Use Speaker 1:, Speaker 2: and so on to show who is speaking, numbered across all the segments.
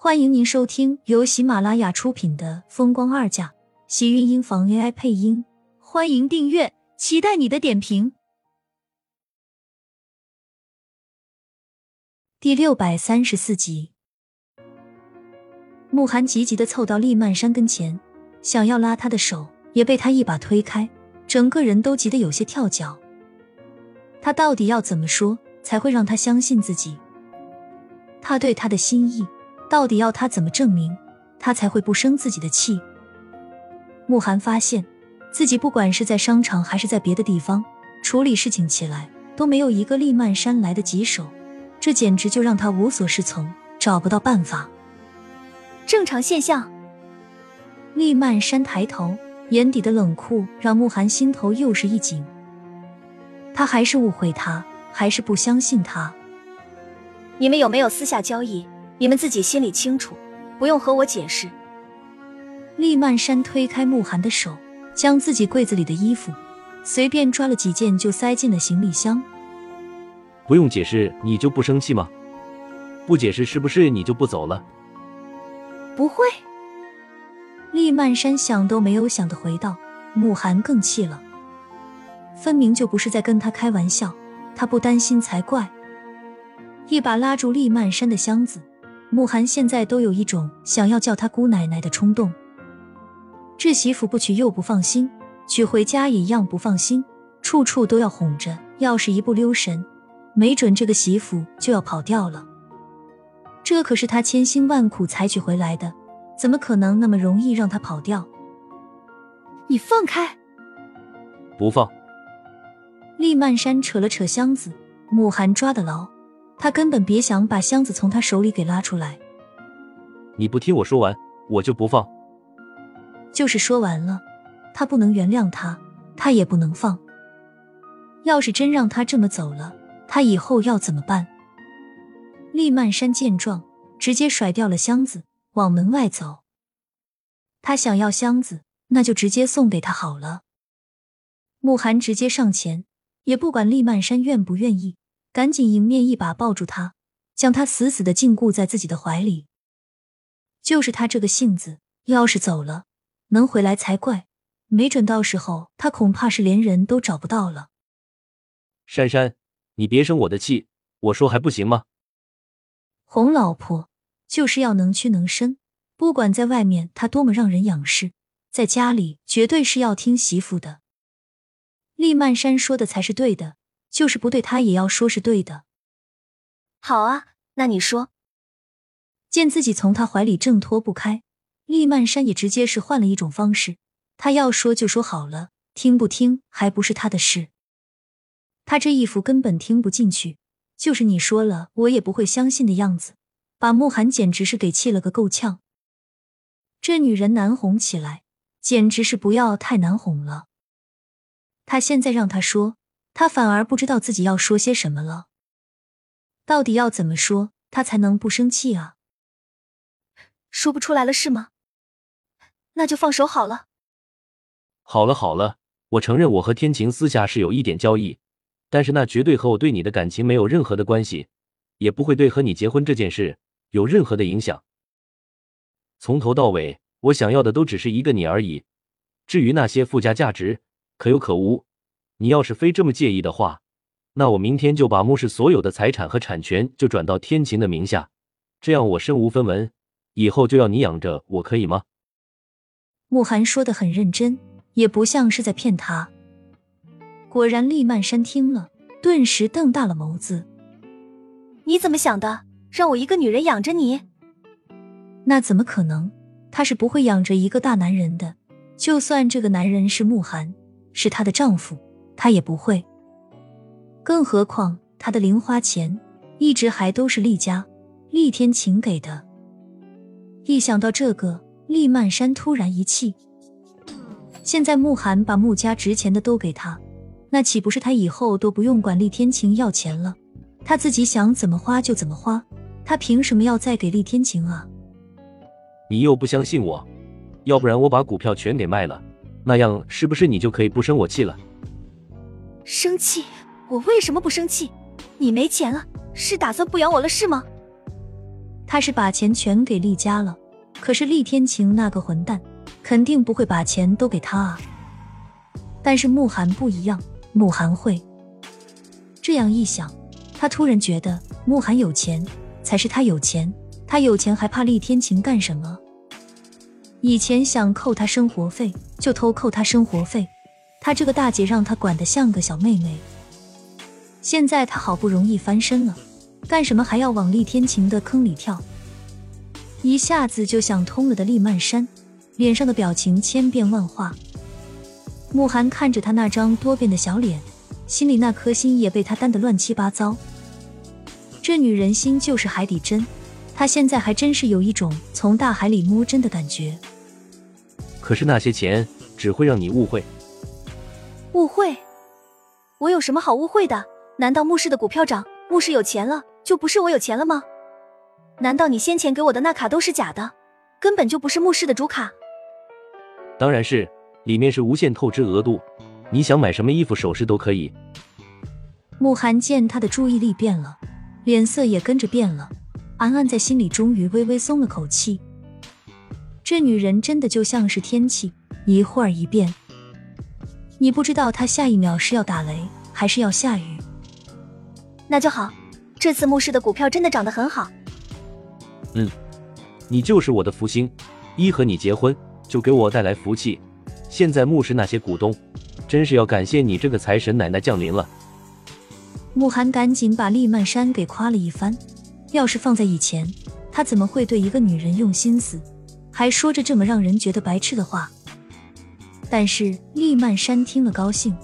Speaker 1: 欢迎您收听由喜马拉雅出品的《风光二嫁》，喜运音房 AI 配音。欢迎订阅，期待你的点评。第六百三十四集，慕寒急急的凑到厉曼山跟前，想要拉他的手，也被他一把推开，整个人都急得有些跳脚。他到底要怎么说才会让他相信自己？他对他的心意。到底要他怎么证明，他才会不生自己的气？慕寒发现自己不管是在商场还是在别的地方处理事情起来，都没有一个厉曼山来的棘手，这简直就让他无所适从，找不到办法。
Speaker 2: 正常现象。
Speaker 1: 厉曼山抬头，眼底的冷酷让慕寒心头又是一紧。他还是误会他，还是不相信他？
Speaker 2: 你们有没有私下交易？你们自己心里清楚，不用和我解释。
Speaker 1: 厉曼山推开慕寒的手，将自己柜子里的衣服随便抓了几件就塞进了行李箱。
Speaker 3: 不用解释，你就不生气吗？不解释是不是你就不走了？
Speaker 2: 不会。
Speaker 1: 厉曼山想都没有想的回道。慕寒更气了，分明就不是在跟他开玩笑，他不担心才怪。一把拉住厉曼山的箱子。慕寒现在都有一种想要叫她姑奶奶的冲动。这媳妇不娶又不放心，娶回家也一样不放心，处处都要哄着。要是一不留神，没准这个媳妇就要跑掉了。这可是他千辛万苦才娶回来的，怎么可能那么容易让他跑掉？
Speaker 2: 你放开！
Speaker 3: 不放！
Speaker 1: 厉曼山扯了扯箱子，慕寒抓得牢。他根本别想把箱子从他手里给拉出来。
Speaker 3: 你不听我说完，我就不放。
Speaker 1: 就是说完了，他不能原谅他，他也不能放。要是真让他这么走了，他以后要怎么办？厉曼山见状，直接甩掉了箱子，往门外走。他想要箱子，那就直接送给他好了。慕寒直接上前，也不管厉曼山愿不愿意。赶紧迎面一把抱住他，将他死死的禁锢在自己的怀里。就是他这个性子，要是走了，能回来才怪。没准到时候他恐怕是连人都找不到了。
Speaker 3: 珊珊，你别生我的气，我说还不行吗？
Speaker 1: 哄老婆就是要能屈能伸，不管在外面他多么让人仰视，在家里绝对是要听媳妇的。厉曼珊说的才是对的。就是不对，他也要说是对的。
Speaker 2: 好啊，那你说。
Speaker 1: 见自己从他怀里挣脱不开，厉曼山也直接是换了一种方式。他要说就说好了，听不听还不是他的事。他这一副根本听不进去，就是你说了我也不会相信的样子，把慕寒简直是给气了个够呛。这女人难哄起来，简直是不要太难哄了。他现在让他说。他反而不知道自己要说些什么了，到底要怎么说他才能不生气啊？
Speaker 2: 说不出来了是吗？那就放手好了。
Speaker 3: 好了好了，我承认我和天晴私下是有一点交易，但是那绝对和我对你的感情没有任何的关系，也不会对和你结婚这件事有任何的影响。从头到尾，我想要的都只是一个你而已，至于那些附加价值，可有可无。你要是非这么介意的话，那我明天就把穆氏所有的财产和产权就转到天晴的名下，这样我身无分文，以后就要你养着，我可以吗？
Speaker 1: 慕寒说的很认真，也不像是在骗他。果然，厉曼山听了，顿时瞪大了眸子。
Speaker 2: 你怎么想的？让我一个女人养着你？
Speaker 1: 那怎么可能？他是不会养着一个大男人的，就算这个男人是慕寒，是她的丈夫。他也不会，更何况他的零花钱一直还都是厉家厉天晴给的。一想到这个，厉曼山突然一气。现在慕寒把穆家值钱的都给他，那岂不是他以后都不用管厉天晴要钱了？他自己想怎么花就怎么花，他凭什么要再给厉天晴啊？
Speaker 3: 你又不相信我，要不然我把股票全给卖了，那样是不是你就可以不生我气了？
Speaker 2: 生气？我为什么不生气？你没钱了，是打算不养我了是吗？
Speaker 1: 他是把钱全给厉家了，可是厉天晴那个混蛋肯定不会把钱都给他啊。但是慕寒不一样，慕寒会。这样一想，他突然觉得慕寒有钱才是他有钱，他有钱还怕厉天晴干什么？以前想扣他生活费就偷扣他生活费，他这个大姐让他管得像个小妹妹。现在他好不容易翻身了，干什么还要往厉天晴的坑里跳？一下子就想通了的厉曼山，脸上的表情千变万化。慕寒看着他那张多变的小脸，心里那颗心也被他担得乱七八糟。这女人心就是海底针，他现在还真是有一种从大海里摸针的感觉。
Speaker 3: 可是那些钱只会让你误会。
Speaker 2: 误会？我有什么好误会的？难道穆氏的股票涨，穆氏有钱了，就不是我有钱了吗？难道你先前给我的那卡都是假的，根本就不是穆氏的主卡？
Speaker 3: 当然是，里面是无限透支额度，你想买什么衣服首饰都可以。
Speaker 1: 慕寒见他的注意力变了，脸色也跟着变了，安安在心里终于微微松了口气。这女人真的就像是天气，一会儿一变，你不知道他下一秒是要打雷还是要下雨。
Speaker 2: 那就好，这次牧师的股票真的涨得很好。
Speaker 3: 嗯，你就是我的福星，一和你结婚就给我带来福气。现在牧师那些股东，真是要感谢你这个财神奶奶降临了。
Speaker 1: 慕寒赶紧把厉曼山给夸了一番。要是放在以前，他怎么会对一个女人用心思，还说着这么让人觉得白痴的话？但是厉曼山听了高兴，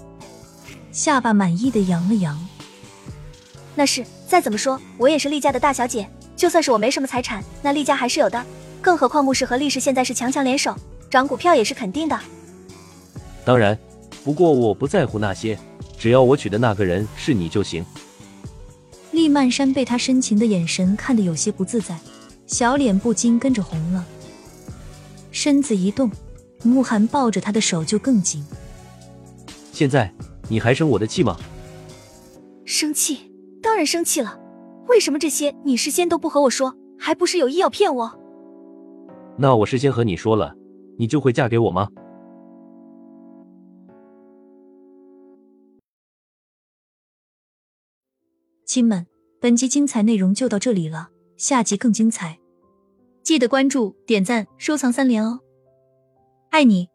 Speaker 1: 下巴满意的扬了扬。
Speaker 2: 那是，再怎么说，我也是厉家的大小姐。就算是我没什么财产，那厉家还是有的。更何况穆氏和厉氏现在是强强联手，涨股票也是肯定的。
Speaker 3: 当然，不过我不在乎那些，只要我娶的那个人是你就行。
Speaker 1: 厉曼山被他深情的眼神看得有些不自在，小脸不禁跟着红了，身子一动，慕寒抱着他的手就更紧。
Speaker 3: 现在你还生我的气吗？
Speaker 2: 生气。当然生气了，为什么这些你事先都不和我说，还不是有意要骗我？
Speaker 3: 那我事先和你说了，你就会嫁给我吗？
Speaker 1: 亲们，本集精彩内容就到这里了，下集更精彩，记得关注、点赞、收藏三连哦，爱你！